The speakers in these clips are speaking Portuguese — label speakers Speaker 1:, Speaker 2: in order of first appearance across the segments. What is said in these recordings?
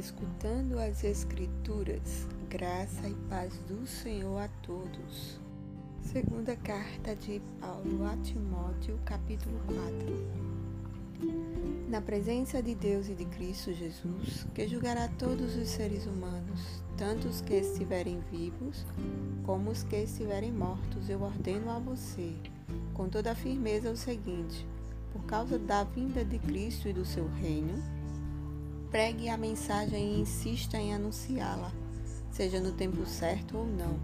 Speaker 1: escutando as Escrituras, graça e paz do Senhor a todos. Segunda carta de Paulo a Timóteo, capítulo 4. Na presença de Deus e de Cristo Jesus, que julgará todos os seres humanos, tanto os que estiverem vivos como os que estiverem mortos, eu ordeno a você, com toda a firmeza, o seguinte: por causa da vinda de Cristo e do seu reino, Pregue a mensagem e insista em anunciá-la, seja no tempo certo ou não.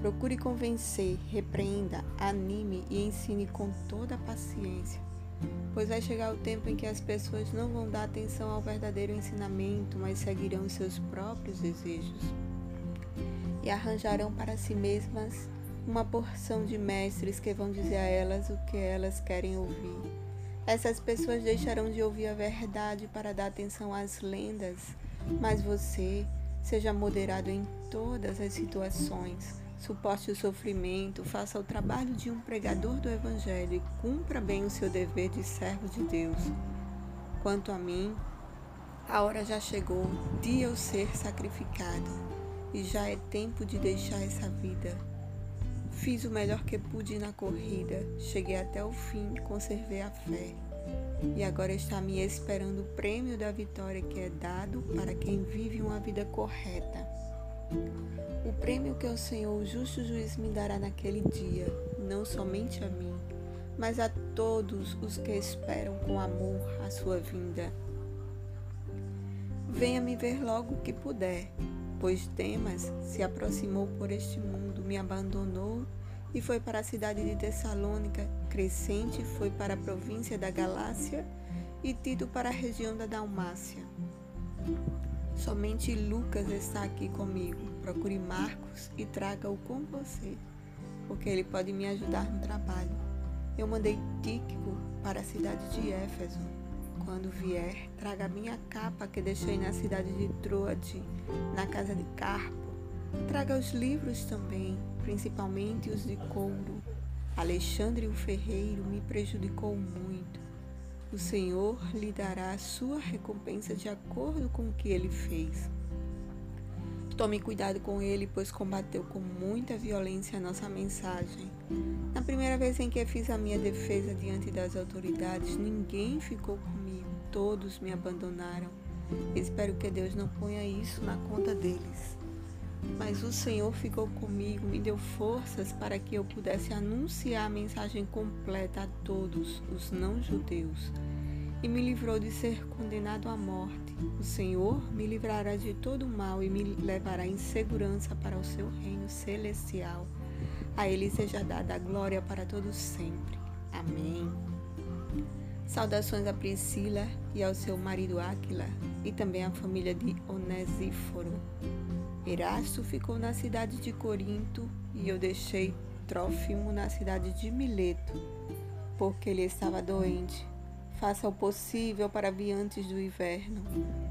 Speaker 1: Procure convencer, repreenda, anime e ensine com toda a paciência, pois vai chegar o tempo em que as pessoas não vão dar atenção ao verdadeiro ensinamento, mas seguirão seus próprios desejos e arranjarão para si mesmas uma porção de mestres que vão dizer a elas o que elas querem ouvir essas pessoas deixarão de ouvir a verdade para dar atenção às lendas, mas você seja moderado em todas as situações. Suporte o sofrimento, faça o trabalho de um pregador do Evangelho e cumpra bem o seu dever de servo de Deus. Quanto a mim, a hora já chegou de eu ser sacrificado e já é tempo de deixar essa vida. Fiz o melhor que pude na corrida, cheguei até o fim, conservei a fé. E agora está me esperando o prêmio da vitória que é dado para quem vive uma vida correta. O prêmio que o Senhor, o justo juiz, me dará naquele dia, não somente a mim, mas a todos os que esperam com amor a sua vinda. Venha me ver logo que puder, pois Demas se aproximou por este mundo, me abandonou e foi para a cidade de Tessalônica. Crescente foi para a província da Galácia e Tito para a região da Dalmácia. Somente Lucas está aqui comigo. Procure Marcos e traga-o com você, porque ele pode me ajudar no trabalho. Eu mandei Tíquico para a cidade de Éfeso. Quando vier, traga a minha capa que deixei na cidade de Troade, na casa de Carpo. Traga os livros também, principalmente os de couro. Alexandre o ferreiro me prejudicou muito. O Senhor lhe dará a sua recompensa de acordo com o que ele fez. Tome cuidado com ele, pois combateu com muita violência a nossa mensagem. Na primeira vez em que fiz a minha defesa diante das autoridades, ninguém ficou comigo, todos me abandonaram. Espero que Deus não ponha isso na conta deles. Mas o Senhor ficou comigo, me deu forças para que eu pudesse anunciar a mensagem completa a todos os não-judeus e me livrou de ser condenado à morte. O Senhor me livrará de todo mal e me levará em segurança para o seu reino celestial. A Ele seja dada a glória para todos sempre. Amém. Saudações a Priscila e ao seu marido Áquila e também à família de Onesíforo. Erasto ficou na cidade de Corinto e eu deixei Trófimo na cidade de Mileto, porque ele estava doente. Faça o possível para vir antes do inverno.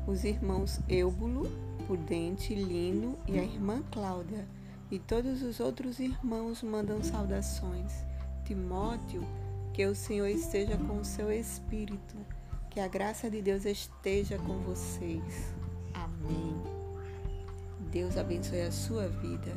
Speaker 1: Os irmãos Eubulo, Pudente, Lino e a irmã Cláudia e todos os outros irmãos mandam saudações. Timóteo, que o Senhor esteja com o seu espírito, que a graça de Deus esteja com vocês. Amém. Deus abençoe a sua vida.